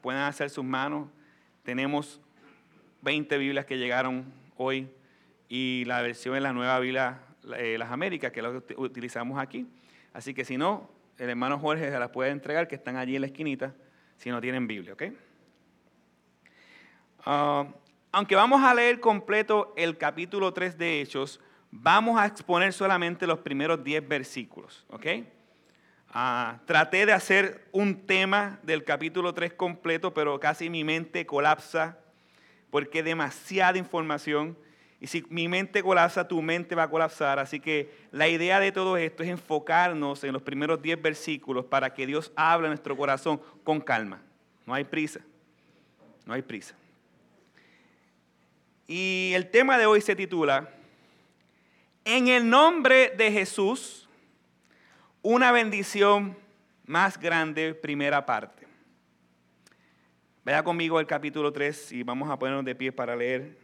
pueden hacer sus manos. Tenemos 20 Biblias que llegaron hoy y la versión en la nueva Biblia eh, Las Américas, que es lo que utilizamos aquí. Así que si no, el hermano Jorge se las puede entregar, que están allí en la esquinita, si no tienen Biblia, ¿ok? Ah, aunque vamos a leer completo el capítulo 3 de Hechos, vamos a exponer solamente los primeros 10 versículos, ¿ok? Ah, traté de hacer un tema del capítulo 3 completo, pero casi mi mente colapsa porque demasiada información. Y si mi mente colapsa, tu mente va a colapsar. Así que la idea de todo esto es enfocarnos en los primeros 10 versículos para que Dios hable a nuestro corazón con calma. No hay prisa. No hay prisa. Y el tema de hoy se titula, En el nombre de Jesús, una bendición más grande, primera parte. Vaya conmigo al capítulo 3 y vamos a ponernos de pie para leer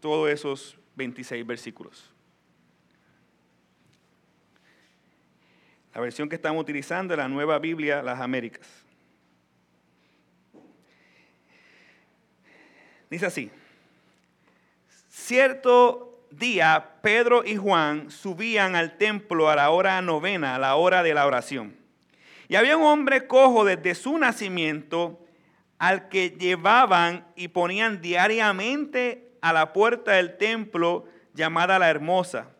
todos esos 26 versículos. La versión que estamos utilizando es la nueva Biblia, las Américas. Dice así, cierto día Pedro y Juan subían al templo a la hora novena, a la hora de la oración. Y había un hombre cojo desde su nacimiento al que llevaban y ponían diariamente a la puerta del templo llamada la Hermosa,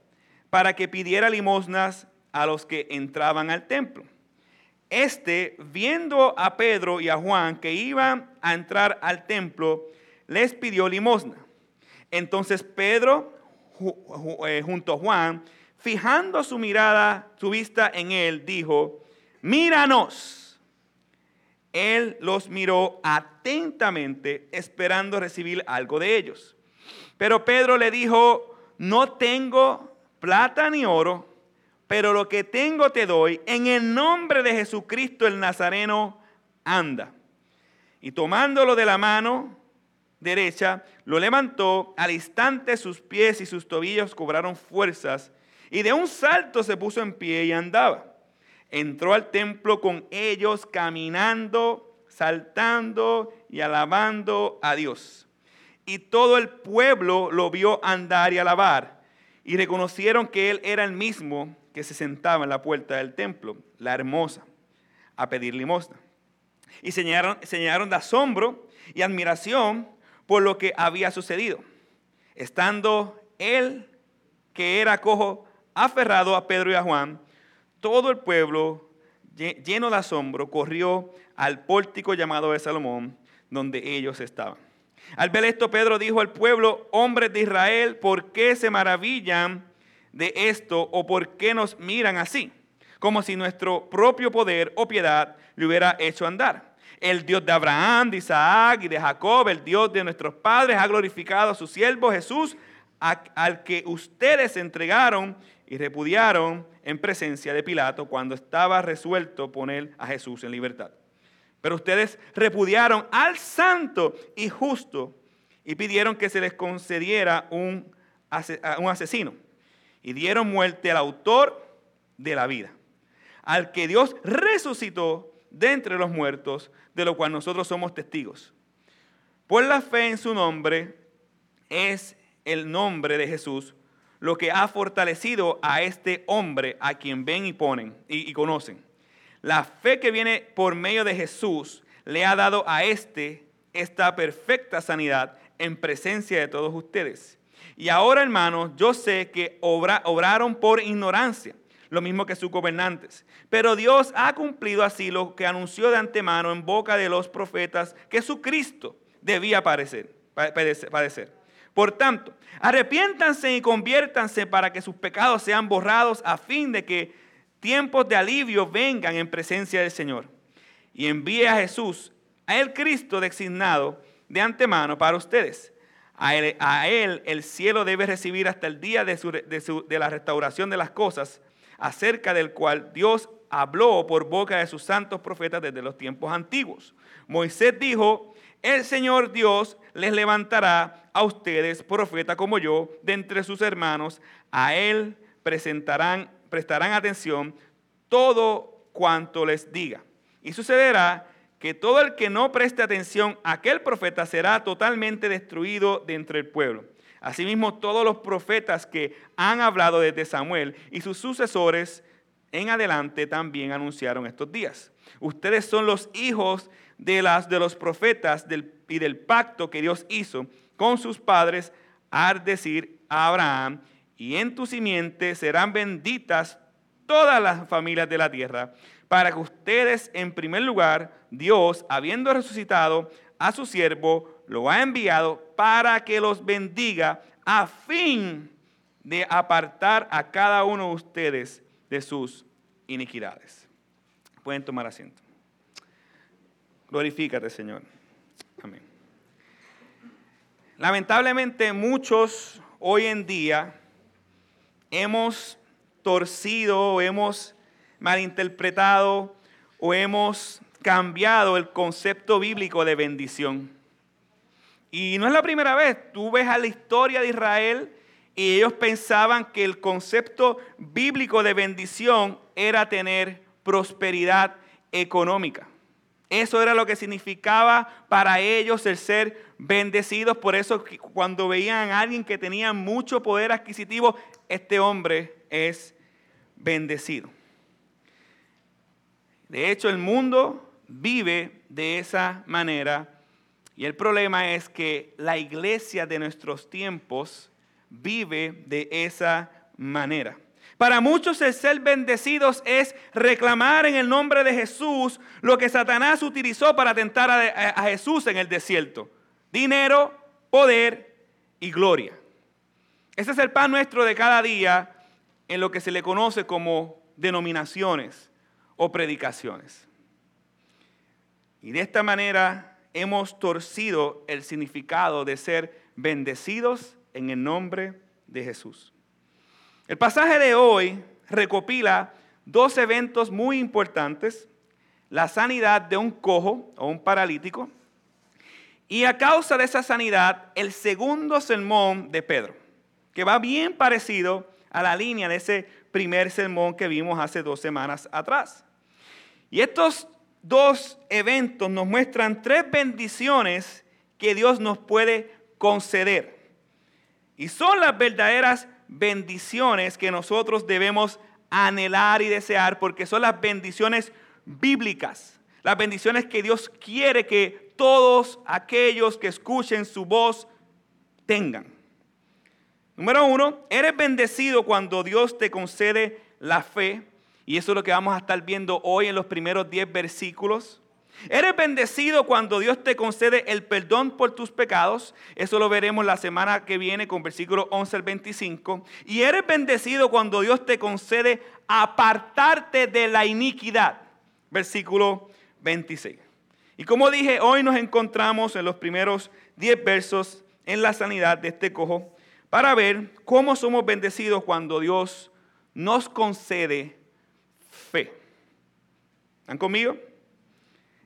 para que pidiera limosnas a los que entraban al templo. Este, viendo a Pedro y a Juan que iban a entrar al templo, les pidió limosna. Entonces Pedro, junto a Juan, fijando su mirada, su vista en él, dijo, míranos. Él los miró atentamente, esperando recibir algo de ellos. Pero Pedro le dijo, no tengo plata ni oro, pero lo que tengo te doy. En el nombre de Jesucristo el Nazareno, anda. Y tomándolo de la mano, derecha, lo levantó, al instante sus pies y sus tobillos cobraron fuerzas, y de un salto se puso en pie y andaba. Entró al templo con ellos caminando, saltando y alabando a Dios. Y todo el pueblo lo vio andar y alabar, y reconocieron que él era el mismo que se sentaba en la puerta del templo, la hermosa, a pedir limosna. Y señalaron, señalaron de asombro y admiración por lo que había sucedido. Estando él, que era cojo, aferrado a Pedro y a Juan, todo el pueblo, lleno de asombro, corrió al pórtico llamado de Salomón, donde ellos estaban. Al ver esto, Pedro dijo al pueblo, hombres de Israel, ¿por qué se maravillan de esto o por qué nos miran así? Como si nuestro propio poder o piedad le hubiera hecho andar. El Dios de Abraham, de Isaac y de Jacob, el Dios de nuestros padres, ha glorificado a su siervo Jesús, al que ustedes entregaron y repudiaron en presencia de Pilato cuando estaba resuelto poner a Jesús en libertad. Pero ustedes repudiaron al santo y justo y pidieron que se les concediera un, asesino. Y dieron muerte al autor de la vida, al que Dios resucitó de entre los muertos, de lo cual nosotros somos testigos. Por la fe en su nombre es el nombre de Jesús lo que ha fortalecido a este hombre a quien ven y ponen y, y conocen. La fe que viene por medio de Jesús le ha dado a este esta perfecta sanidad en presencia de todos ustedes. Y ahora, hermanos, yo sé que obraron por ignorancia lo mismo que sus gobernantes. Pero Dios ha cumplido así lo que anunció de antemano en boca de los profetas que su Cristo debía padecer. padecer. Por tanto, arrepiéntanse y conviértanse para que sus pecados sean borrados a fin de que tiempos de alivio vengan en presencia del Señor. Y envíe a Jesús, a el Cristo designado de antemano para ustedes. A él, el cielo debe recibir hasta el día de, de la restauración de las cosas acerca del cual Dios habló por boca de sus santos profetas desde los tiempos antiguos. Moisés dijo, el Señor Dios les levantará a ustedes profeta como yo de entre sus hermanos, a él presentarán, prestarán atención todo cuanto les diga. Y sucederá que todo el que no preste atención a aquel profeta será totalmente destruido de entre el pueblo. Asimismo, todos los profetas que han hablado desde Samuel y sus sucesores en adelante también anunciaron estos días. Ustedes son los hijos de, las, de los profetas y del pacto que Dios hizo con sus padres, al decir a Abraham, y en tu simiente serán benditas todas las familias de la tierra, para que ustedes, en primer lugar, Dios, habiendo resucitado a su siervo, lo ha enviado para que los bendiga a fin de apartar a cada uno de ustedes de sus iniquidades. Pueden tomar asiento. Glorifícate, Señor. Amén. Lamentablemente muchos hoy en día hemos torcido, hemos malinterpretado o hemos cambiado el concepto bíblico de bendición. Y no es la primera vez, tú ves a la historia de Israel y ellos pensaban que el concepto bíblico de bendición era tener prosperidad económica. Eso era lo que significaba para ellos el ser bendecidos. Por eso cuando veían a alguien que tenía mucho poder adquisitivo, este hombre es bendecido. De hecho, el mundo vive de esa manera y el problema es que la iglesia de nuestros tiempos vive de esa manera. Para muchos el ser bendecidos es reclamar en el nombre de Jesús lo que Satanás utilizó para tentar a, Jesús en el desierto. Dinero, poder y gloria. Ese es el pan nuestro de cada día en lo que se le conoce como denominaciones o predicaciones. Y de esta manera hemos torcido el significado de ser bendecidos en el nombre de Jesús. El pasaje de hoy recopila dos eventos muy importantes, la sanidad de un cojo o un paralítico y a causa de esa sanidad el segundo sermón de Pedro, que va bien parecido a la línea de ese primer sermón que vimos hace dos semanas atrás. Y estos dos eventos nos muestran tres bendiciones que Dios nos puede conceder. Y son las verdaderas bendiciones que nosotros debemos anhelar y desear porque son las bendiciones bíblicas. Las bendiciones que Dios quiere que todos aquellos que escuchen su voz tengan. Número uno, eres bendecido cuando Dios te concede la fe y eso es lo que vamos a estar viendo hoy en los primeros 10 versículos. Eres bendecido cuando Dios te concede el perdón por tus pecados. Eso lo veremos la semana que viene con versículo 11 al 25. Y eres bendecido cuando Dios te concede apartarte de la iniquidad. Versículo 26. Y como dije, hoy nos encontramos en los primeros 10 versos en la sanidad de este cojo para ver cómo somos bendecidos cuando Dios nos concede. ¿Están conmigo?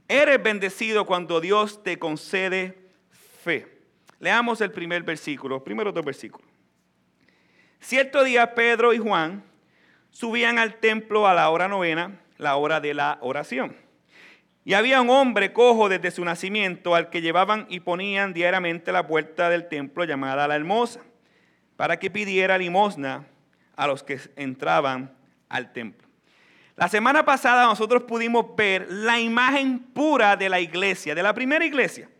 Eres bendecido cuando Dios te concede fe. Leamos el primer versículo, primero dos versículos. Cierto día Pedro y Juan subían al templo a la hora novena, la hora de la oración. Y había un hombre cojo desde su nacimiento al que llevaban y ponían diariamente la puerta del templo llamada la hermosa, para que pidiera limosna a los que entraban al templo. La semana pasada nosotros pudimos ver la imagen pura de la iglesia, de la primera iglesia.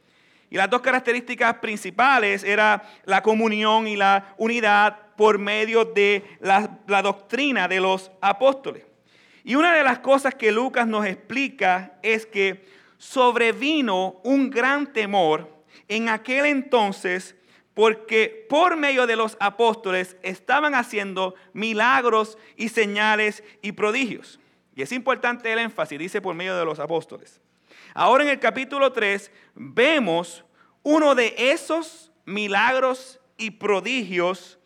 Y las dos características principales era la comunión y la unidad por medio de la, la, doctrina de los apóstoles. Y una de las cosas que Lucas nos explica es que sobrevino un gran temor en aquel entonces porque por medio de los apóstoles estaban haciendo milagros y señales y prodigios. Y es importante el énfasis, dice por medio de los apóstoles. Ahora en el capítulo 3 vemos uno de esos milagros y prodigios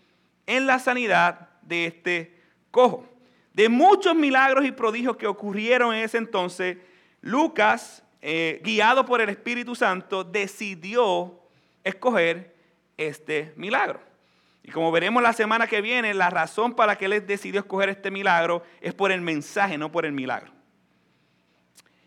en la sanidad de este cojo. De muchos milagros y prodigios que ocurrieron en ese entonces, Lucas, eh, guiado por el Espíritu Santo, decidió escoger este milagro. Y como veremos la semana que viene, la razón para que él decidió escoger este milagro es por el mensaje, no por el milagro.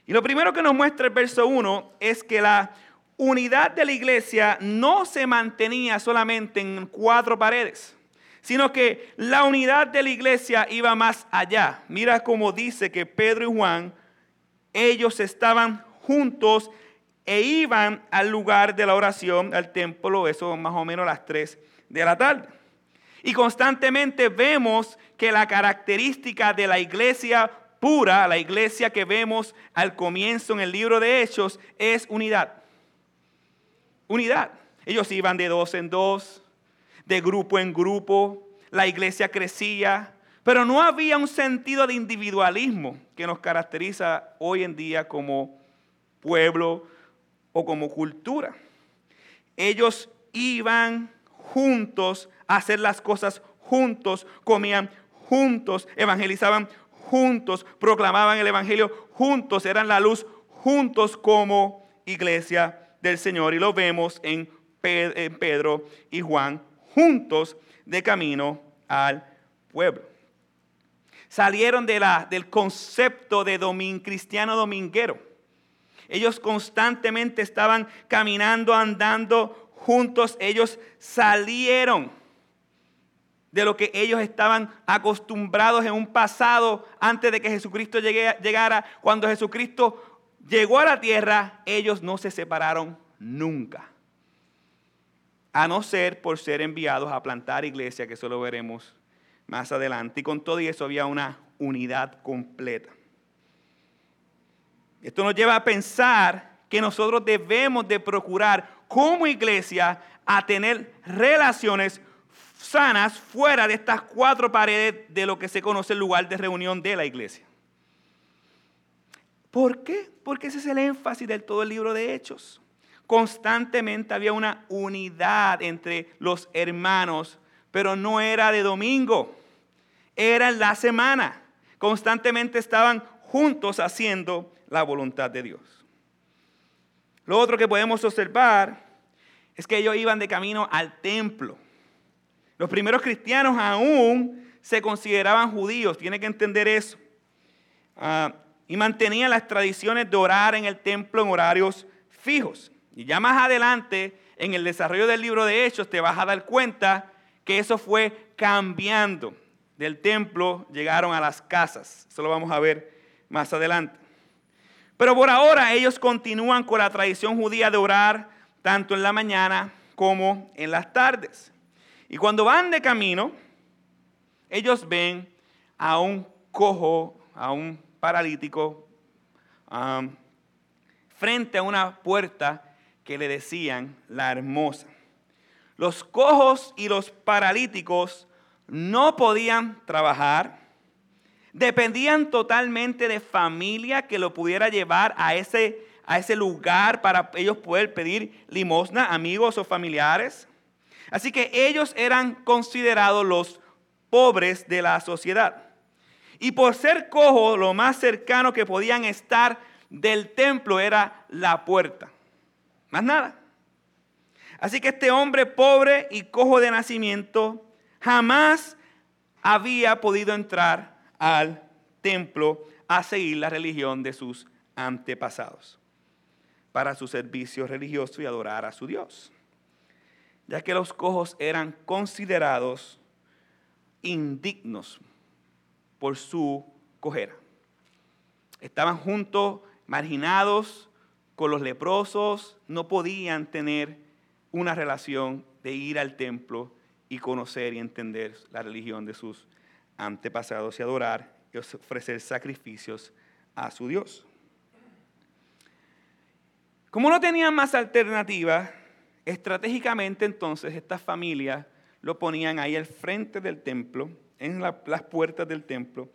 Y lo primero que nos muestra el verso 1 es que la unidad de la iglesia no se mantenía solamente en cuatro paredes, sino que la unidad de la iglesia iba más allá. Mira cómo dice que Pedro y Juan, ellos estaban juntos e iban al lugar de la oración, al templo, eso más o menos a las 3 de la tarde. Y constantemente vemos que la característica de la iglesia pura, la iglesia que vemos al comienzo en el libro de Hechos, es unidad. Unidad. Ellos iban de dos en dos, de grupo en grupo, la iglesia crecía, pero no había un sentido de individualismo que nos caracteriza hoy en día como pueblo o como cultura. Ellos iban juntos a hacer las cosas juntos, comían juntos, evangelizaban juntos, proclamaban el Evangelio juntos, eran la luz juntos como iglesia del Señor. Y lo vemos en Pedro y Juan juntos de camino al pueblo. Salieron de la, del concepto de domin, cristiano dominguero. Ellos constantemente estaban caminando, andando juntos. Ellos salieron de lo que ellos estaban acostumbrados en un pasado antes de que Jesucristo llegara. Cuando Jesucristo llegó a la tierra, ellos no se separaron nunca. A no ser por ser enviados a plantar iglesia, que eso lo veremos más adelante. Y con todo eso había una unidad completa. Esto nos lleva a pensar que nosotros debemos de procurar como iglesia a tener relaciones sanas fuera de estas cuatro paredes de lo que se conoce el lugar de reunión de la iglesia. ¿Por qué? Porque ese es el énfasis de todo el libro de Hechos. Constantemente había una unidad entre los hermanos, pero no era de domingo, era en la semana. Constantemente estaban juntos haciendo la voluntad de Dios. Lo otro que podemos observar es que ellos iban de camino al templo. Los primeros cristianos aún se consideraban judíos, tiene que entender eso. Ah, y mantenían las tradiciones de orar en el templo en horarios fijos. Y ya más adelante, en el desarrollo del libro de Hechos, te vas a dar cuenta que eso fue cambiando. Del templo llegaron a las casas. Eso lo vamos a ver más adelante. Pero por ahora ellos continúan con la tradición judía de orar tanto en la mañana como en las tardes. Y cuando van de camino, ellos ven a un cojo, a un paralítico, frente a una puerta que le decían la hermosa. Los cojos y los paralíticos no podían trabajar, dependían totalmente de familia que lo pudiera llevar a ese, a ese lugar para ellos poder pedir limosna, amigos o familiares. Así que ellos eran considerados los pobres de la sociedad. Y por ser cojo, lo más cercano que podían estar del templo era la puerta. Más nada. Así que este hombre pobre y cojo de nacimiento jamás había podido entrar al templo a seguir la religión de sus antepasados para su servicio religioso y adorar a su Dios ya que los cojos eran considerados indignos por su cojera. Estaban juntos, marginados con los leprosos, no podían tener una relación de ir al templo y conocer y entender la religión de sus antepasados y adorar y ofrecer sacrificios a su Dios. Como no tenían más alternativa, Estratégicamente entonces estas familias lo ponían ahí al frente del templo, en las puertas del templo,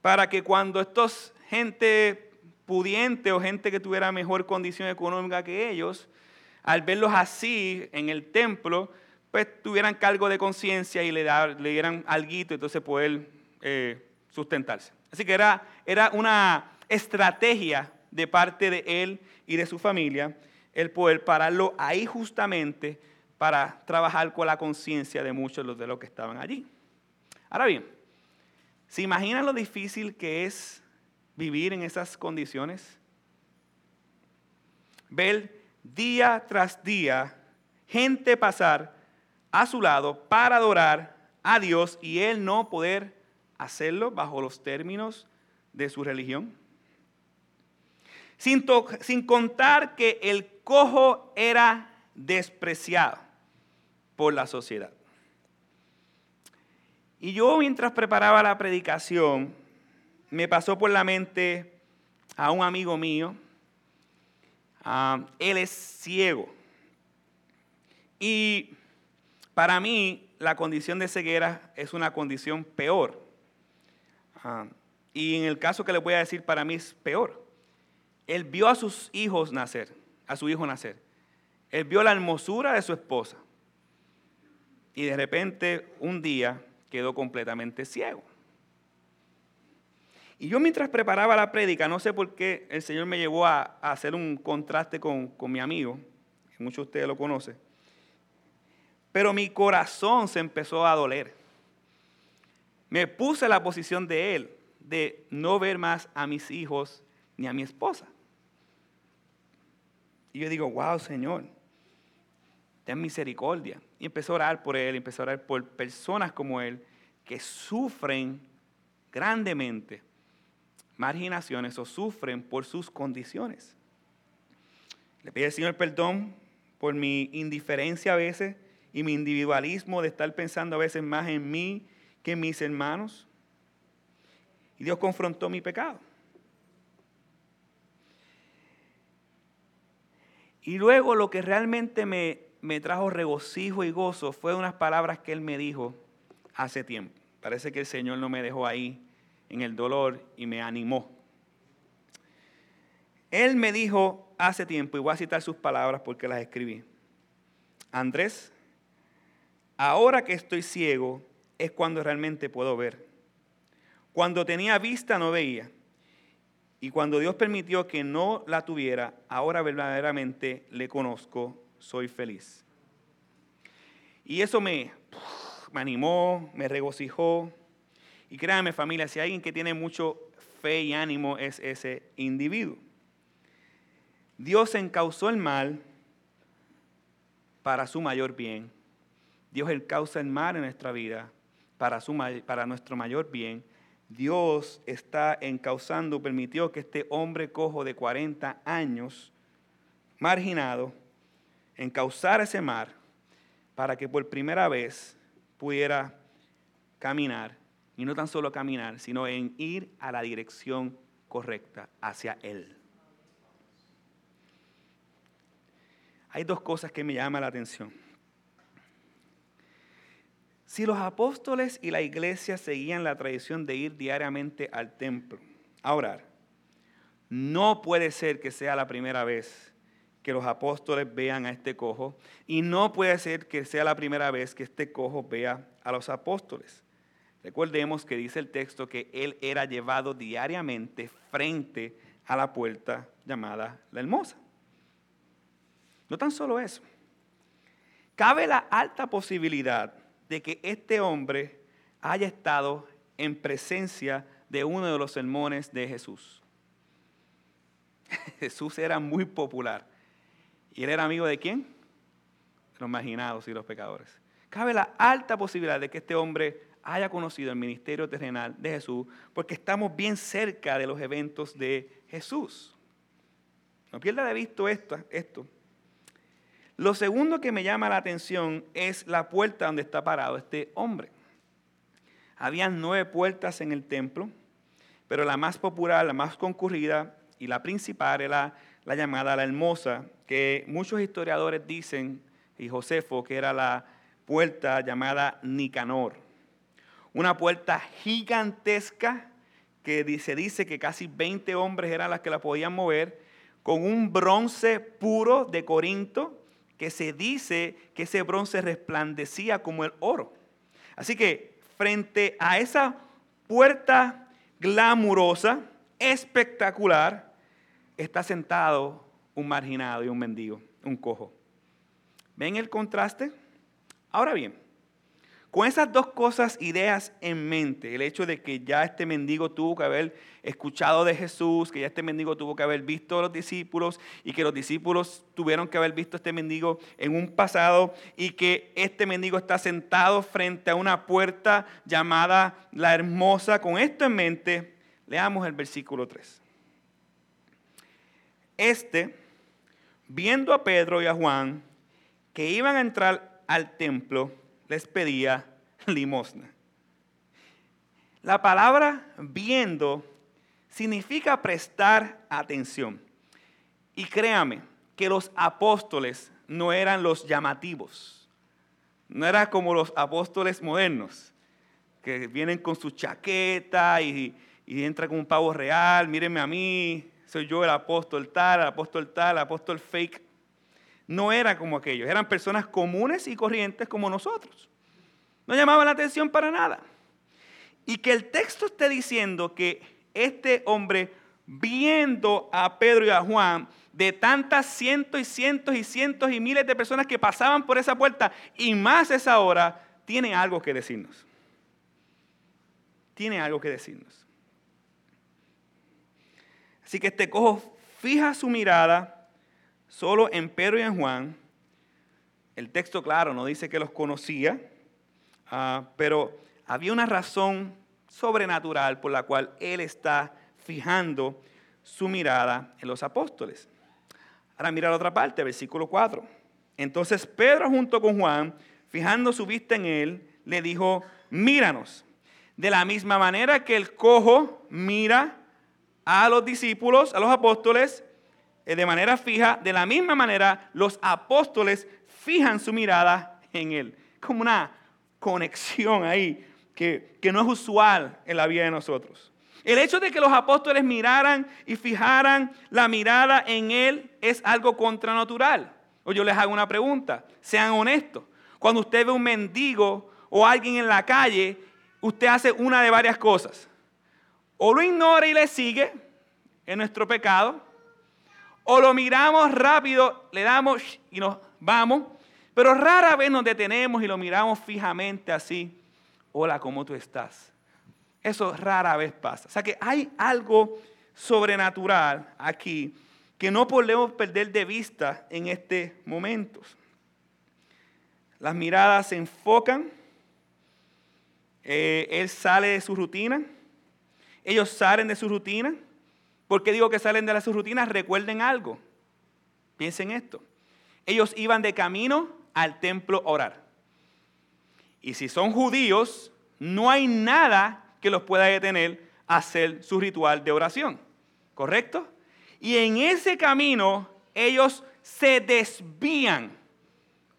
para que cuando estos gente pudiente o gente que tuviera mejor condición económica que ellos, al verlos así en el templo, pues tuvieran cargo de conciencia y le, le, dieran algo, entonces poder eh, sustentarse. Así que era, era una estrategia de parte de él y de su familia el poder pararlo ahí justamente para trabajar con la conciencia de muchos de los que estaban allí. Ahora bien, ¿se imaginan lo difícil que es vivir en esas condiciones? ver día tras día gente pasar a su lado para adorar a Dios y él no poder hacerlo bajo los términos de su religión. Sin, sin contar que el cojo era despreciado por la sociedad. Y yo mientras preparaba la predicación, me pasó por la mente a un amigo mío. Ah, él es ciego. Y para mí la condición de ceguera es una condición peor. Ah, y en el caso que le voy a decir, para mí es peor. Él vio a sus hijos nacer, a su hijo nacer. Él vio la hermosura de su esposa. Y de repente, un día, quedó completamente ciego. Y yo mientras preparaba la prédica, no sé por qué el Señor me llevó a, hacer un contraste con, con, mi amigo, que muchos de ustedes lo conocen, pero mi corazón se empezó a doler. Me puse en la posición de él, de no ver más a mis hijos ni a mi esposa. Y yo digo, wow, Señor, ten misericordia. Y empecé a orar por él, empecé a orar por personas como él que sufren grandemente marginaciones o sufren por sus condiciones. Le pido al Señor perdón por mi indiferencia a veces y mi individualismo de estar pensando a veces más en mí que en mis hermanos. Y Dios confrontó mi pecado. Y luego lo que realmente me me trajo regocijo y gozo fue unas palabras que él me dijo hace tiempo. Parece que el Señor no me dejó ahí en el dolor y me animó. Él me dijo hace tiempo, y voy a citar sus palabras porque las escribí. Andrés, ahora que estoy ciego es cuando realmente puedo ver. Cuando tenía vista no veía. Y cuando Dios permitió que no la tuviera, ahora verdaderamente le conozco soy feliz. Y eso me, animó, me regocijó. Y créanme familia, si hay alguien que tiene mucho fe y ánimo es ese individuo. Dios encausó el mal para su mayor bien. Dios encausa el mal en nuestra vida para, su, para nuestro mayor bien. Dios está encausando, permitió que este hombre cojo de 40 años, marginado, en causar ese mar para que por primera vez pudiera caminar, y no tan solo caminar, sino en ir a la dirección correcta hacia Él. Hay dos cosas que me llaman la atención. Si los apóstoles y la iglesia seguían la tradición de ir diariamente al templo a orar, no puede ser que sea la primera vez que los apóstoles vean a este cojo y no puede ser que sea la primera vez que este cojo vea a los apóstoles. Recordemos que dice el texto que él era llevado diariamente frente a la puerta llamada la hermosa. No tan solo eso. Cabe la alta posibilidad de que este hombre haya estado en presencia de uno de los sermones de Jesús. Jesús era muy popular. ¿Y él era amigo de quién? De los marginados y los pecadores. Cabe la alta posibilidad de que este hombre haya conocido el ministerio terrenal de Jesús, porque estamos bien cerca de los eventos de Jesús. No pierda de vista esto, esto. Lo segundo que me llama la atención es la puerta donde está parado este hombre. Habían nueve puertas en el templo, pero la más popular, la más concurrida y la principal era la llamada la hermosa, que muchos historiadores dicen, y Josefo, que era la puerta llamada Nicanor. Una puerta gigantesca que se dice que casi 20 hombres eran las que la podían mover, con un bronce puro de Corinto, que se dice que ese bronce resplandecía como el oro. Así que frente a esa puerta glamurosa, espectacular, está sentado un marginado y un mendigo, un cojo. ¿Ven el contraste? Ahora bien, Con esas dos cosas, ideas en mente, el hecho de que ya este mendigo tuvo que haber escuchado de Jesús, que ya este mendigo tuvo que haber visto a los discípulos y que los discípulos tuvieron que haber visto a este mendigo en un pasado y que este mendigo está sentado frente a una puerta llamada la hermosa. Con esto en mente, leamos el versículo 3. Este, viendo a Pedro y a Juan que iban a entrar al templo, les pedía limosna. La palabra viendo significa prestar atención. Y créame que los apóstoles no eran los llamativos. No era como los apóstoles modernos, que vienen con su chaqueta y, y entra con un pavo real. Mírenme a mí, soy yo el apóstol tal, el apóstol tal, el apóstol fake no era como aquellos, eran personas comunes y corrientes como nosotros. No llamaban la atención para nada. Y que el texto esté diciendo que este hombre, viendo a Pedro y a Juan, de tantas cientos y cientos y cientos y miles de personas que pasaban por esa puerta, y más esa hora, tiene algo que decirnos. Tiene algo que decirnos. Así que este cojo fija su mirada solo en Pedro y en Juan. El texto, claro, no dice que los conocía, ah, pero había una razón sobrenatural por la cual él está fijando su mirada en los apóstoles. Ahora mira la otra parte, versículo 4. Entonces Pedro junto con Juan, fijando su vista en él, le dijo, míranos. De la misma manera que el cojo mira a los discípulos, a los apóstoles, de manera fija, de la misma manera los apóstoles fijan su mirada en Él. Como una conexión ahí que, que no es usual en la vida de nosotros. El hecho de que los apóstoles miraran y fijaran la mirada en Él es algo contranatural. O yo les hago una pregunta, sean honestos. Cuando usted ve un mendigo o alguien en la calle, usted hace una de varias cosas. O lo ignora y le sigue en nuestro pecado, o lo miramos rápido, le damos y nos vamos, pero rara vez nos detenemos y lo miramos fijamente así. Hola, ¿cómo tú estás? Eso rara vez pasa. O sea que hay algo sobrenatural aquí que no podemos perder de vista en este momento. Las miradas se enfocan, eh, él sale de su rutina, ellos salen de su rutina ¿Por qué digo que salen de las sus rutinas? Recuerden algo. Piensen esto. Ellos iban de camino al templo a orar. Y si son judíos, no hay nada que los pueda detener a hacer su ritual de oración. ¿Correcto? Y en ese camino ellos se desvían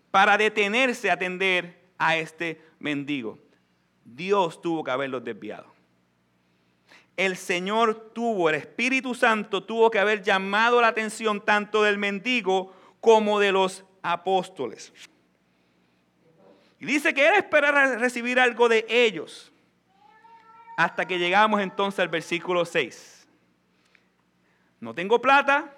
para detenerse a atender a este mendigo. Dios tuvo que haberlos desviado el Señor tuvo, el Espíritu Santo tuvo que haber llamado la atención tanto del mendigo como de los apóstoles. Y dice que él esperaba recibir algo de ellos. Hasta que llegamos entonces al versículo 6. No tengo plata,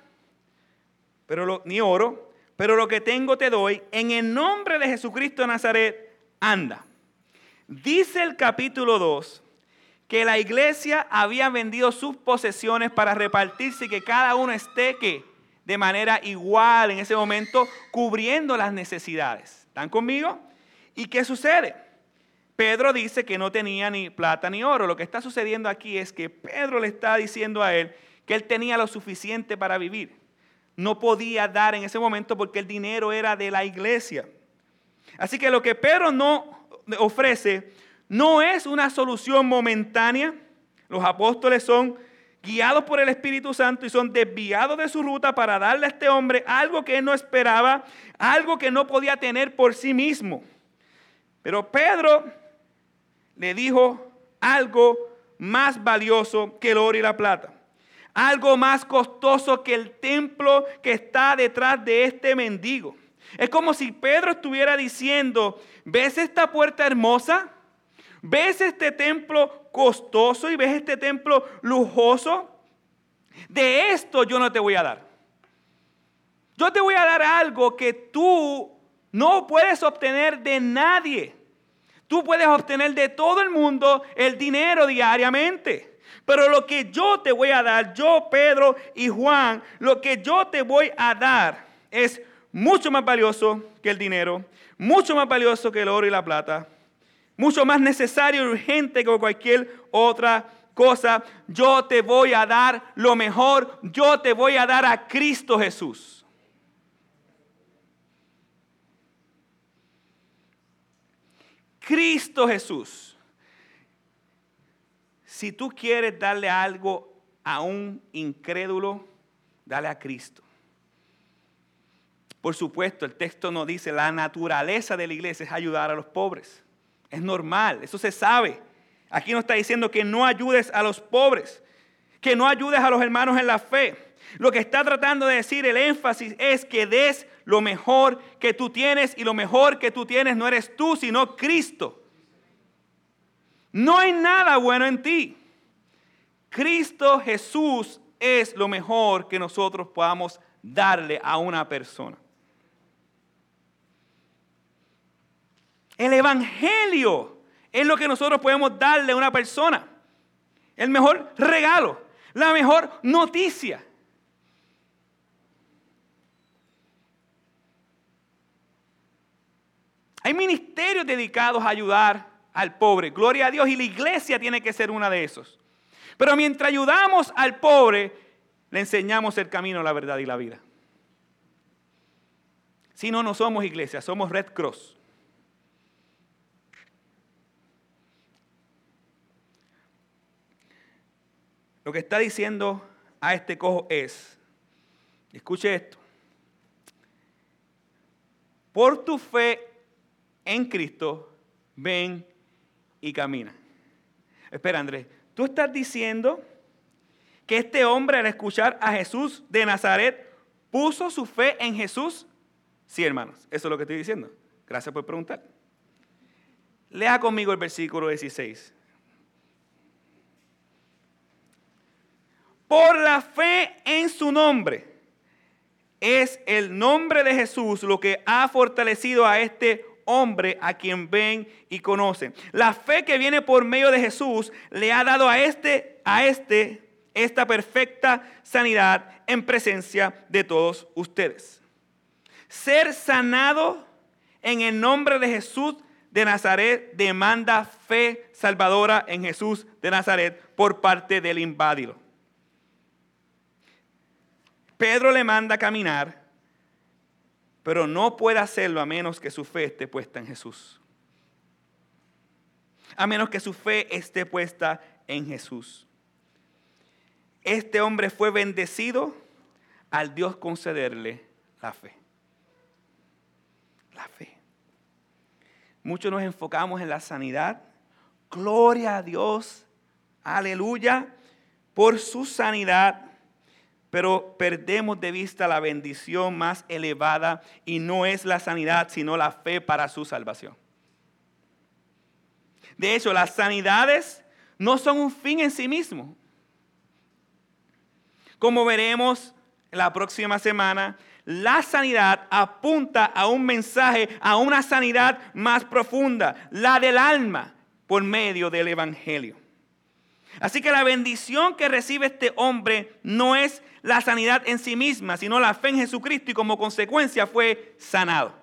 pero ni oro, pero lo que tengo te doy. En el nombre de Jesucristo de Nazaret, anda. Dice el capítulo 2 que la iglesia había vendido sus posesiones para repartirse y que cada uno esté de manera igual en ese momento cubriendo las necesidades. ¿Están conmigo? ¿Y qué sucede? Pedro dice que no tenía ni plata ni oro. Lo que está sucediendo aquí es que Pedro le está diciendo a él que él tenía lo suficiente para vivir. No podía dar en ese momento porque el dinero era de la iglesia. Así que lo que Pedro no ofrece no es una solución momentánea. Los apóstoles son guiados por el Espíritu Santo y son desviados de su ruta para darle a este hombre algo que él no esperaba, algo que no podía tener por sí mismo. Pero Pedro le dijo algo más valioso que el oro y la plata. Algo más costoso que el templo que está detrás de este mendigo. Es como si Pedro estuviera diciendo, ¿ves esta puerta hermosa? ¿Ves este templo costoso y ves este templo lujoso? De esto yo no te voy a dar. Yo te voy a dar algo que tú no puedes obtener de nadie. Tú puedes obtener de todo el mundo el dinero diariamente. Pero lo que yo te voy a dar, yo, Pedro y Juan, lo que yo te voy a dar es mucho más valioso que el dinero, mucho más valioso que el oro y la plata, mucho más necesario y urgente que cualquier otra cosa. Yo te voy a dar lo mejor, yo te voy a dar a Cristo Jesús. Cristo Jesús. Si tú quieres darle algo a un incrédulo, dale a Cristo. Por supuesto, el texto nos dice, la naturaleza de la iglesia es ayudar a los pobres. Es normal, eso se sabe. Aquí nos está diciendo que no ayudes a los pobres, que no ayudes a los hermanos en la fe. Lo que está tratando de decir el énfasis es que des lo mejor que tú tienes y lo mejor que tú tienes no eres tú, sino Cristo. No hay nada bueno en ti. Cristo Jesús es lo mejor que nosotros podamos darle a una persona. El Evangelio es lo que nosotros podemos darle a una persona. El mejor regalo, la mejor noticia. Hay ministerios dedicados a ayudar al pobre. Gloria a Dios. Y la iglesia tiene que ser una de esos. Pero mientras ayudamos al pobre, le enseñamos el camino, la verdad y la vida. Si no, no somos iglesia, somos Red Cross. Lo que está diciendo a este cojo es, escuche esto, por tu fe en Cristo, ven y camina. Espera, Andrés, tú estás diciendo que este hombre al escuchar a Jesús de Nazaret puso su fe en Jesús. Sí, hermanos, eso es lo que estoy diciendo. Gracias por preguntar. Lea conmigo el versículo 16. Por la fe en su nombre. Es el nombre de Jesús lo que ha fortalecido a este hombre a quien ven y conocen. La fe que viene por medio de Jesús le ha dado a este, a este, esta perfecta sanidad en presencia de todos ustedes. Ser sanado en el nombre de Jesús de Nazaret demanda fe salvadora en Jesús de Nazaret por parte del inválido. Pedro le manda a caminar, pero no puede hacerlo a menos que su fe esté puesta en Jesús. A menos que su fe esté puesta en Jesús. Este hombre fue bendecido al Dios concederle la fe. La fe. Muchos nos enfocamos en la sanidad. Gloria a Dios. Aleluya. Por su sanidad pero perdemos de vista la bendición más elevada y no es la sanidad, sino la fe para su salvación. De hecho, las sanidades no son un fin en sí mismo. Como veremos la próxima semana, la sanidad apunta a un mensaje, a una sanidad más profunda, la del alma, por medio del Evangelio. Así que la bendición que recibe este hombre no es la sanidad en sí misma, sino la fe en Jesucristo y como consecuencia fue sanado.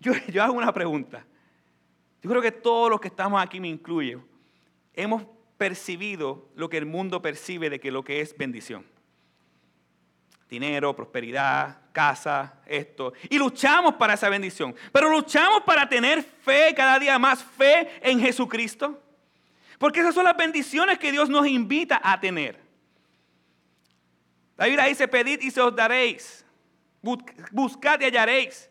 Yo, hago una pregunta. Yo creo que todos los que estamos aquí, me incluyo, hemos percibido lo que el mundo percibe de que lo que es bendición. Dinero, prosperidad, casa, esto. Y luchamos para esa bendición. Pero luchamos para tener fe cada día más, fe en Jesucristo. Porque esas son las bendiciones que Dios nos invita a tener. La Biblia dice, pedid y se os daréis. Buscad y hallaréis.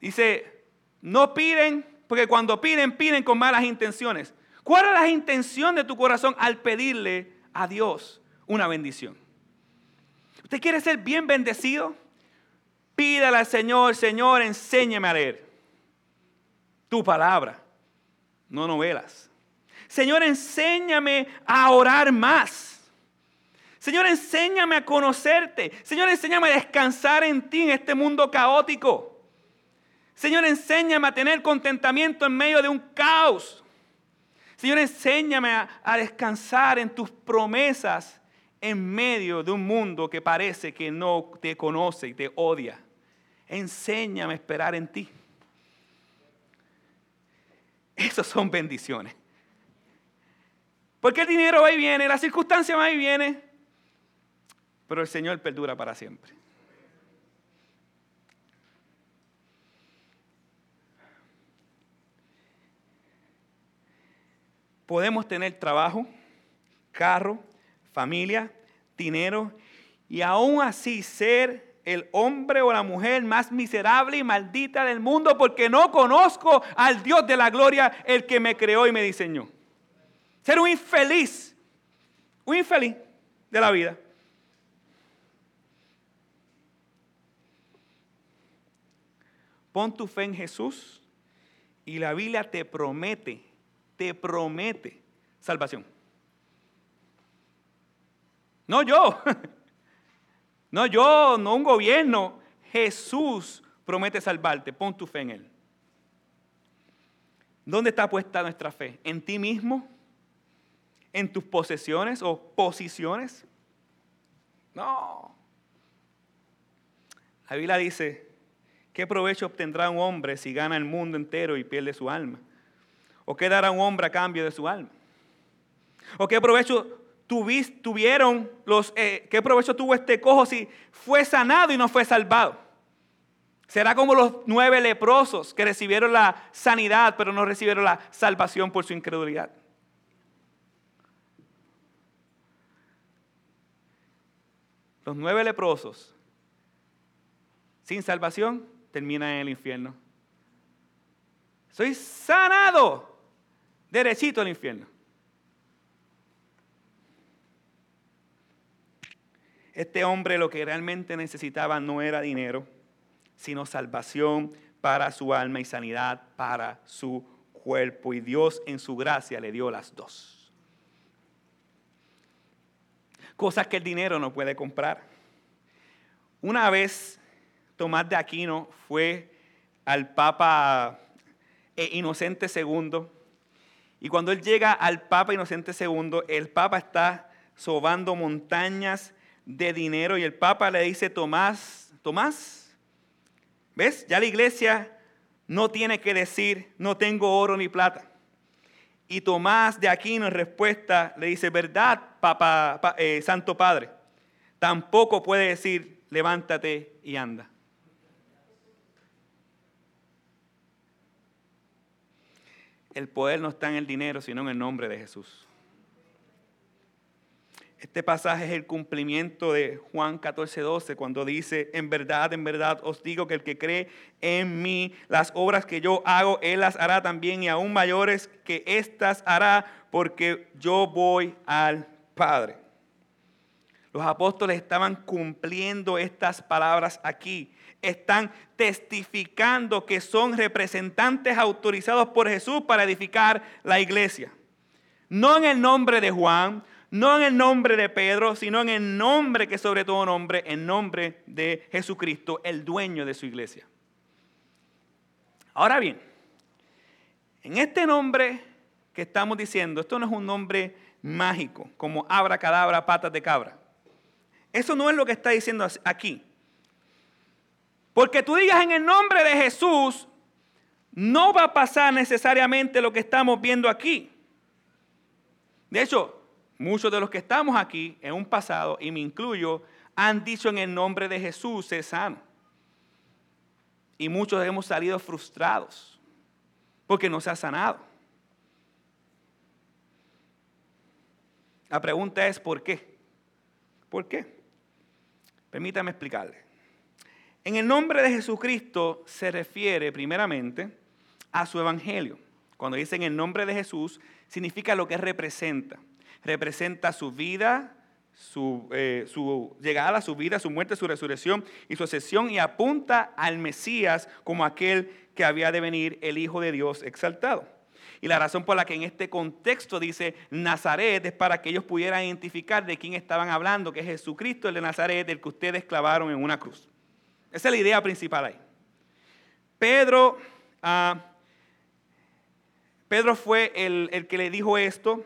Dice, no piden, porque cuando piden, piden con malas intenciones. ¿Cuál es la intención de tu corazón al pedirle a Dios una bendición? ¿Usted quiere ser bien bendecido? Pídale al Señor, Señor, enséñame a leer tu palabra, no novelas. Señor, enséñame a orar más. Señor, enséñame a conocerte. Señor, enséñame a descansar en ti en este mundo caótico. Señor, enséñame a tener contentamiento en medio de un caos. Señor, enséñame a, descansar en tus promesas en medio de un mundo que parece que no te conoce y te odia. Enséñame a esperar en ti. Esas son bendiciones. Porque el dinero va y viene, la circunstancia va y viene, pero el Señor perdura para siempre. Podemos tener trabajo, carro, familia, dinero y aún así ser el hombre o la mujer más miserable y maldita del mundo porque no conozco al Dios de la gloria, el que me creó y me diseñó. Ser un infeliz, un infeliz de la vida. Pon tu fe en Jesús y la Biblia te promete, te promete salvación. No yo, no yo, no un gobierno. Jesús promete salvarte. Pon tu fe en Él. ¿Dónde está puesta nuestra fe? ¿En ti mismo? ¿En tus posesiones o posiciones? No. La Biblia dice, ¿qué provecho obtendrá un hombre si gana el mundo entero y pierde su alma? ¿O qué dará un hombre a cambio de su alma? ¿O qué provecho tuvieron los, eh, qué provecho tuvo este cojo si fue sanado y no fue salvado? Será como los nueve leprosos que recibieron la sanidad, pero no recibieron la salvación por su incredulidad. Los nueve leprosos sin salvación terminan en el infierno. Soy sanado, derechito al infierno. Este hombre lo que realmente necesitaba no era dinero, sino salvación para su alma y sanidad para su cuerpo. Y Dios en su gracia le dio las dos. Cosas que el dinero no puede comprar. Una vez Tomás de Aquino fue al Papa eh, Inocente II. Y cuando él llega al Papa Inocente II, el Papa está sobando montañas de dinero y el Papa le dice, Tomás, Tomás, ¿ves? Ya la iglesia no tiene que decir, no tengo oro ni plata. Y Tomás de Aquino en respuesta le dice, verdad, Papa, eh, Santo Padre, tampoco puede decir, levántate y anda. El poder no está en el dinero, sino en el nombre de Jesús. Este pasaje es el cumplimiento de Juan 14, 12, cuando dice, en verdad, en verdad os digo que el que cree en mí, las obras que yo hago, él las hará también y aún mayores que éstas hará, porque yo voy al Padre. Los apóstoles estaban cumpliendo estas palabras aquí. Están testificando que son representantes autorizados por Jesús para edificar la iglesia. No en el nombre de Juan, no en el nombre de Pedro, sino en el nombre que sobre todo nombre, en nombre de Jesucristo, el dueño de su iglesia. Ahora bien, en este nombre que estamos diciendo, esto no es un nombre mágico, como abra cadabra, patas de cabra. Eso no es lo que está diciendo aquí. Porque tú digas en el nombre de Jesús, no va a pasar necesariamente lo que estamos viendo aquí. De hecho, Muchos de los que estamos aquí en un pasado, y me incluyo, han dicho en el nombre de Jesús, es sano. Y muchos hemos salido frustrados porque no se ha sanado. La pregunta es, ¿por qué? ¿Por qué? Permítame explicarle. En el nombre de Jesucristo se refiere primeramente a su evangelio. Cuando dicen el nombre de Jesús, significa lo que representa representa su vida, su, eh, su, llegada, su vida, su muerte, su resurrección y su ascensión y apunta al Mesías como aquel que había de venir, el Hijo de Dios exaltado. Y la razón por la que en este contexto dice Nazaret es para que ellos pudieran identificar de quién estaban hablando, que es Jesucristo, el de Nazaret, el que ustedes clavaron en una cruz. Esa es la idea principal ahí. Pedro, ah, Pedro fue el, el que le dijo esto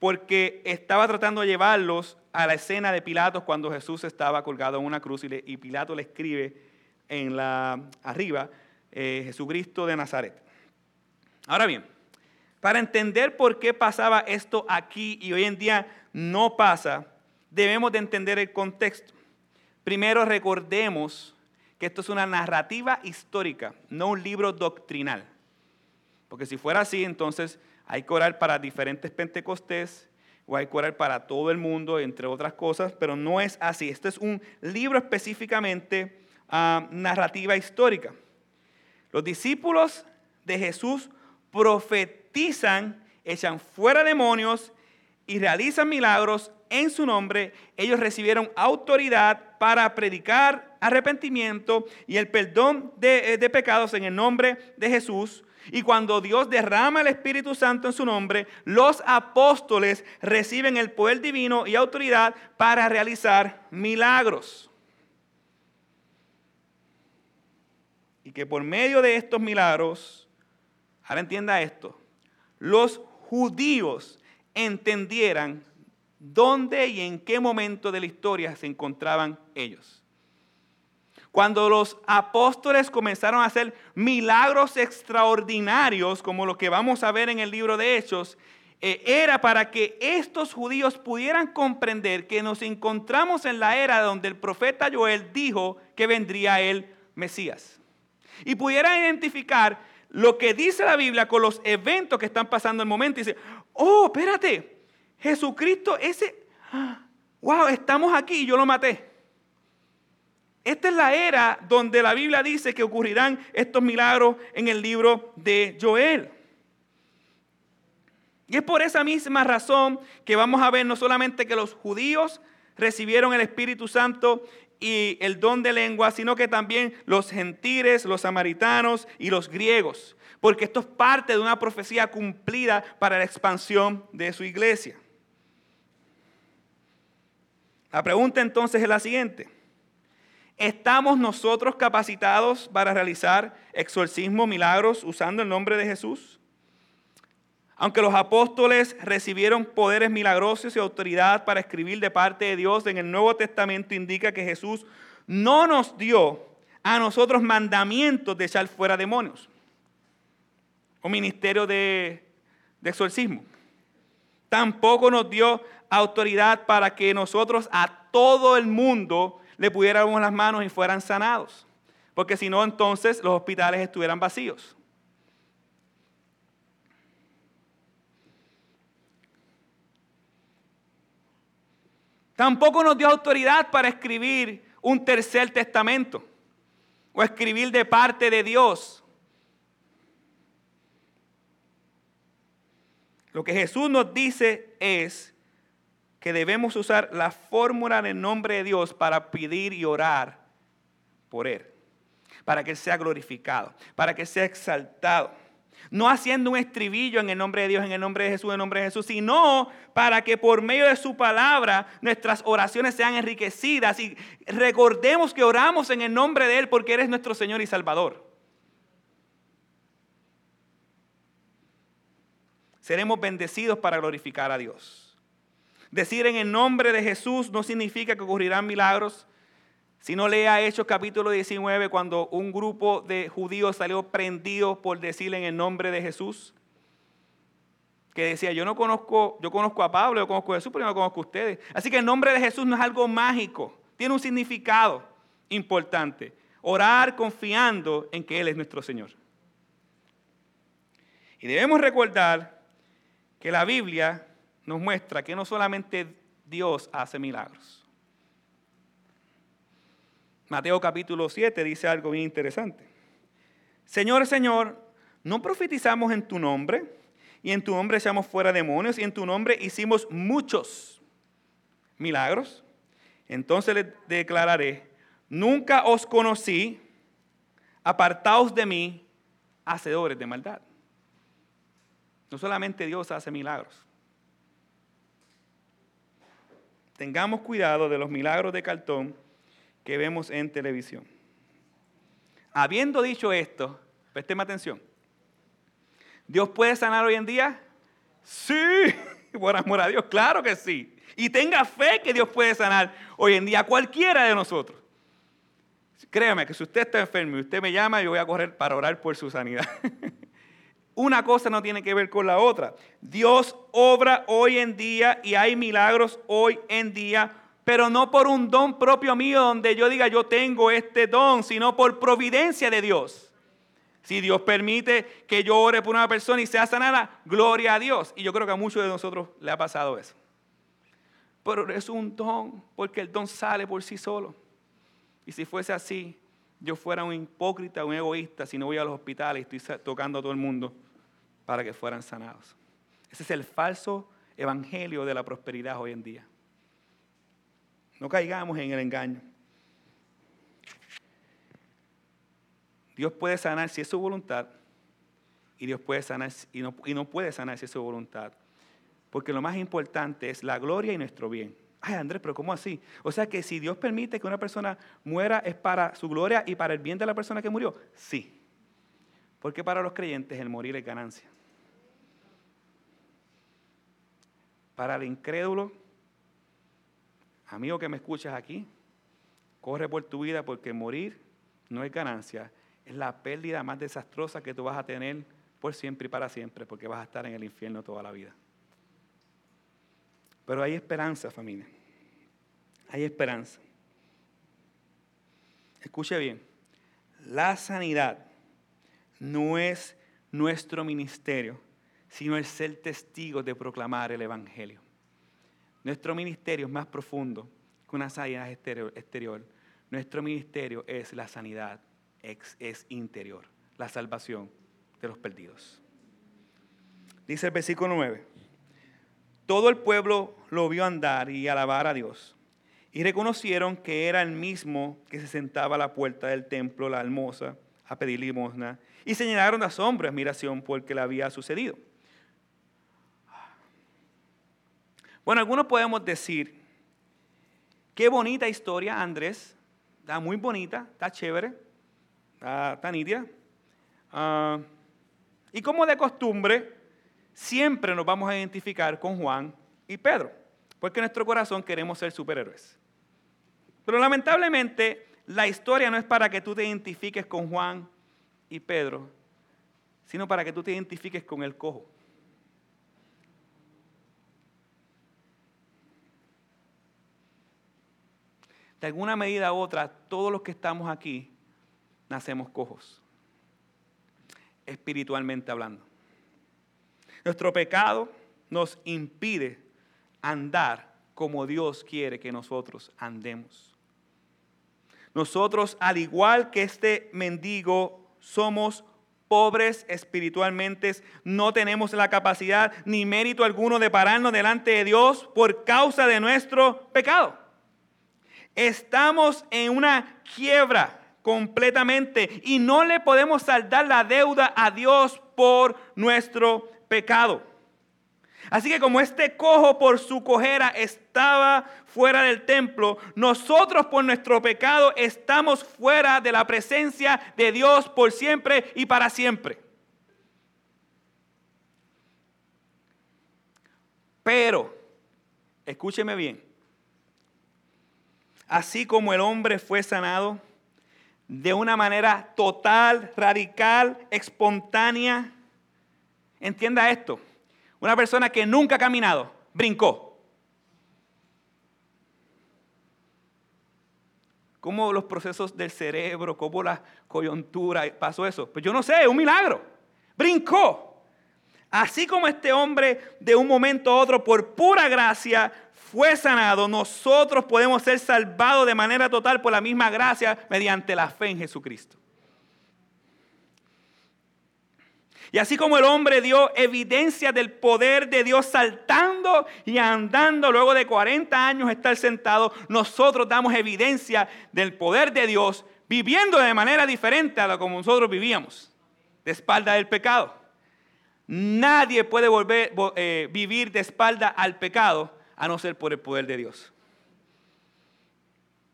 porque estaba tratando de llevarlos a la escena de Pilatos cuando Jesús estaba colgado en una cruz y, Pilato le escribe en la, arriba, eh, Jesucristo de Nazaret. Ahora bien, para entender por qué pasaba esto aquí y hoy en día no pasa, debemos de entender el contexto. Primero recordemos que esto es una narrativa histórica, no un libro doctrinal. Porque si fuera así, entonces hay que orar para diferentes Pentecostés, o hay que orar para todo el mundo, entre otras cosas, pero no es así. Este es un libro específicamente uh, narrativa histórica. Los discípulos de Jesús profetizan, echan fuera demonios y realizan milagros en su nombre. Ellos recibieron autoridad para predicar arrepentimiento y el perdón de, de pecados en el nombre de Jesús. Y cuando Dios derrama el Espíritu Santo en su nombre, los apóstoles reciben el poder divino y autoridad para realizar milagros. Y que por medio de estos milagros, ahora entienda esto, los judíos entendieran dónde y en qué momento de la historia se encontraban ellos. Cuando los apóstoles comenzaron a hacer milagros extraordinarios, como lo que vamos a ver en el libro de Hechos, eh, era para que estos judíos pudieran comprender que nos encontramos en la era donde el profeta Joel dijo que vendría el Mesías. Y pudieran identificar lo que dice la Biblia con los eventos que están pasando en el momento. Y dice, oh, espérate, Jesucristo, ese, wow, estamos aquí yo lo maté. Esta es la era donde la Biblia dice que ocurrirán estos milagros en el libro de Joel. Y es por esa misma razón que vamos a ver no solamente que los judíos recibieron el Espíritu Santo y el don de lengua, sino que también los gentiles, los samaritanos y los griegos, porque esto es parte de una profecía cumplida para la expansión de su iglesia. La pregunta entonces es la siguiente. ¿Estamos nosotros capacitados para realizar exorcismo, milagros usando el nombre de Jesús? Aunque los apóstoles recibieron poderes milagrosos y autoridad para escribir de parte de Dios, en el Nuevo Testamento indica que Jesús no nos dio a nosotros mandamientos de echar fuera demonios o ministerio de, de exorcismo. Tampoco nos dio autoridad para que nosotros a todo el mundo le pudiéramos las manos y fueran sanados. Porque si no, entonces los hospitales estuvieran vacíos. Tampoco nos dio autoridad para escribir un tercer testamento o escribir de parte de Dios. Lo que Jesús nos dice es que debemos usar la fórmula del nombre de Dios para pedir y orar por Él, para que sea glorificado, para que sea exaltado. No haciendo un estribillo en el nombre de Dios, en el nombre de Jesús, en el nombre de Jesús, sino para que por medio de su palabra nuestras oraciones sean enriquecidas y recordemos que oramos en el nombre de Él porque Él es nuestro Señor y Salvador. Seremos bendecidos para glorificar a Dios. Decir en el nombre de Jesús no significa que ocurrirán milagros. Si no lea Hechos capítulo 19, cuando un grupo de judíos salió prendido por decir en el nombre de Jesús, que decía, yo no conozco, yo conozco a Pablo, yo conozco a Jesús, pero yo no conozco a ustedes. Así que el nombre de Jesús no es algo mágico, tiene un significado importante. Orar confiando en que Él es nuestro Señor. Y debemos recordar que la Biblia nos muestra que no solamente Dios hace milagros. Mateo capítulo 7 dice algo bien interesante. Señor, Señor, ¿no profetizamos en tu nombre? Y en tu nombre echamos fuera demonios y en tu nombre hicimos muchos milagros. Entonces le declararé, nunca os conocí, apartaos de mí, hacedores de maldad. No solamente Dios hace milagros. Tengamos cuidado de los milagros de cartón que vemos en televisión. Habiendo dicho esto, présteme atención. ¿Dios puede sanar hoy en día? Sí, por amor a Dios, claro que sí. Y tenga fe que Dios puede sanar hoy en día a cualquiera de nosotros. Créame que si usted está enfermo y usted me llama, yo voy a correr para orar por su sanidad. Una cosa no tiene que ver con la otra. Dios obra hoy en día y hay milagros hoy en día, pero no por un don propio mío donde yo diga yo tengo este don, sino por providencia de Dios. Si Dios permite que yo ore por una persona y sea sanada, gloria a Dios. Y yo creo que a muchos de nosotros le ha pasado eso. Pero es un don, porque el don sale por sí solo. Y si fuese así, yo fuera un hipócrita, un egoísta, si no voy a los hospitales y estoy tocando a todo el mundo para que fueran sanados. Ese es el falso evangelio de la prosperidad hoy en día. No caigamos en el engaño. Dios puede sanar si es su voluntad y Dios puede sanar y no, y no puede sanar si es su voluntad. Porque lo más importante es la gloria y nuestro bien. Ay, Andrés, pero ¿cómo así? O sea que si Dios permite que una persona muera es para su gloria y para el bien de la persona que murió. Sí. Porque para los creyentes el morir es ganancia. Para el incrédulo, amigo que me escuchas aquí, corre por tu vida porque morir no es ganancia, es la pérdida más desastrosa que tú vas a tener por siempre y para siempre, porque vas a estar en el infierno toda la vida. Pero hay esperanza, familia. Hay esperanza. Escuche bien. La sanidad no es nuestro ministerio, sino el ser testigos de proclamar el Evangelio. Nuestro ministerio es más profundo que una sanidad exterior. Nuestro ministerio es la sanidad, es interior, la salvación de los perdidos. Dice el versículo 9. Todo el pueblo lo vio andar y alabar a Dios. Y reconocieron que era el mismo que se sentaba a la puerta del templo, la almoza, a pedir limosna. Y señalaron de asombro y admiración por que le había sucedido. Bueno, algunos podemos decir, qué bonita historia, Andrés. Está muy bonita, está chévere, está, está ah, y como de costumbre, siempre nos vamos a identificar con Juan y Pedro, porque en nuestro corazón queremos ser superhéroes. Pero lamentablemente la historia no es para que tú te identifiques con Juan y Pedro, sino para que tú te identifiques con el cojo. De alguna medida u otra, todos los que estamos aquí nacemos cojos, espiritualmente hablando. Nuestro pecado nos impide andar como Dios quiere que nosotros andemos. Nosotros, al igual que este mendigo, somos pobres espiritualmente, no tenemos la capacidad ni mérito alguno de pararnos delante de Dios por causa de nuestro pecado. Estamos en una quiebra completamente y no le podemos saldar la deuda a Dios por nuestro pecado. Así que como este cojo por su cojera estaba fuera del templo, nosotros por nuestro pecado estamos fuera de la presencia de Dios por siempre y para siempre. Pero, escúcheme bien, así como el hombre fue sanado de una manera total, radical, espontánea, Entienda esto. Una persona que nunca ha caminado, brincó. ¿Cómo los procesos del cerebro, cómo la coyuntura pasó eso? Pues yo no sé, es un milagro. Brincó. Así como este hombre de un momento a otro, por pura gracia, fue sanado, nosotros podemos ser salvados de manera total por la misma gracia mediante la fe en Jesucristo. Y así como el hombre dio evidencia del poder de Dios saltando y andando luego de 40 años estar sentado, nosotros damos evidencia del poder de Dios viviendo de manera diferente a la como nosotros vivíamos, de espalda del pecado. Nadie puede volver eh, vivir de espalda al pecado a no ser por el poder de Dios.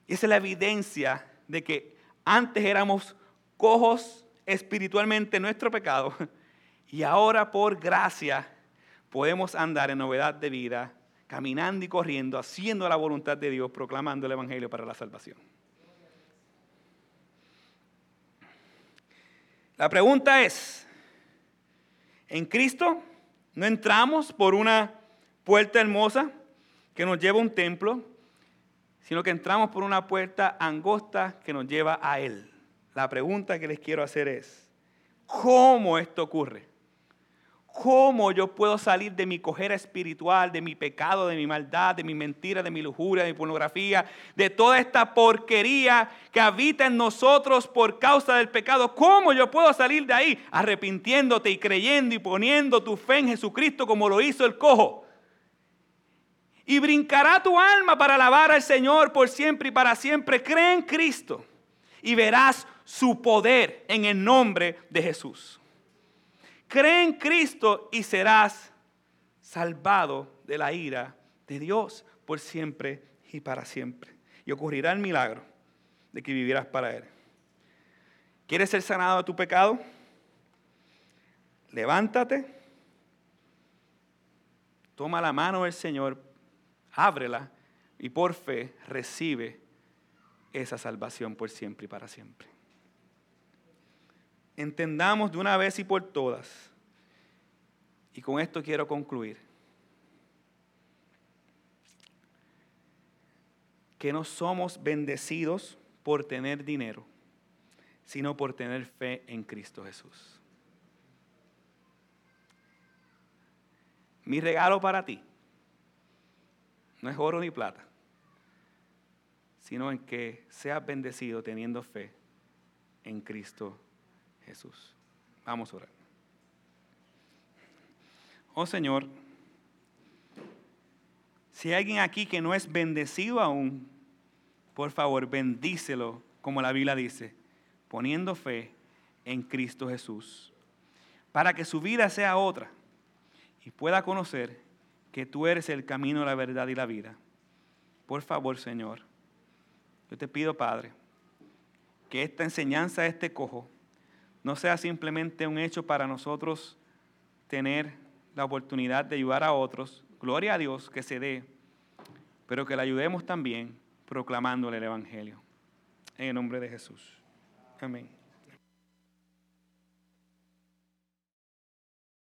Y esa es la evidencia de que antes éramos cojos espiritualmente nuestro pecado, y ahora por gracia podemos andar en novedad de vida, caminando y corriendo, haciendo la voluntad de Dios, proclamando el Evangelio para la salvación. La pregunta es, en Cristo no entramos por una puerta hermosa que nos lleva a un templo, sino que entramos por una puerta angosta que nos lleva a Él. La pregunta que les quiero hacer es, ¿cómo esto ocurre? ¿Cómo yo puedo salir de mi cojera espiritual, de mi pecado, de mi maldad, de mi mentira, de mi lujuria, de mi pornografía, de toda esta porquería que habita en nosotros por causa del pecado? ¿Cómo yo puedo salir de ahí? Arrepintiéndote y creyendo y poniendo tu fe en Jesucristo como lo hizo el cojo. Y brincará tu alma para alabar al Señor por siempre y para siempre. Cree en Cristo y verás su poder en el nombre de Jesús. Cree en Cristo y serás salvado de la ira de Dios por siempre y para siempre. Y ocurrirá el milagro de que vivirás para Él. ¿Quieres ser sanado de tu pecado? Levántate, toma la mano del Señor, ábrela y por fe recibe esa salvación por siempre y para siempre entendamos de una vez y por todas, y con esto quiero concluir, que no somos bendecidos por tener dinero, sino por tener fe en Cristo Jesús. Mi regalo para ti no es oro ni plata, sino en que seas bendecido teniendo fe en Cristo Jesús. Vamos a orar. Oh Señor, si hay alguien aquí que no es bendecido aún, por favor, bendícelo, como la Biblia dice, poniendo fe en Cristo Jesús, para que su vida sea otra y pueda conocer que tú eres el camino, la verdad y la vida. Por favor, Señor, yo te pido, Padre, que esta enseñanza de este cojo no sea simplemente un hecho para nosotros tener la oportunidad de ayudar a otros, gloria a Dios que se dé, pero que le ayudemos también proclamándole el Evangelio. En el nombre de Jesús. Amén.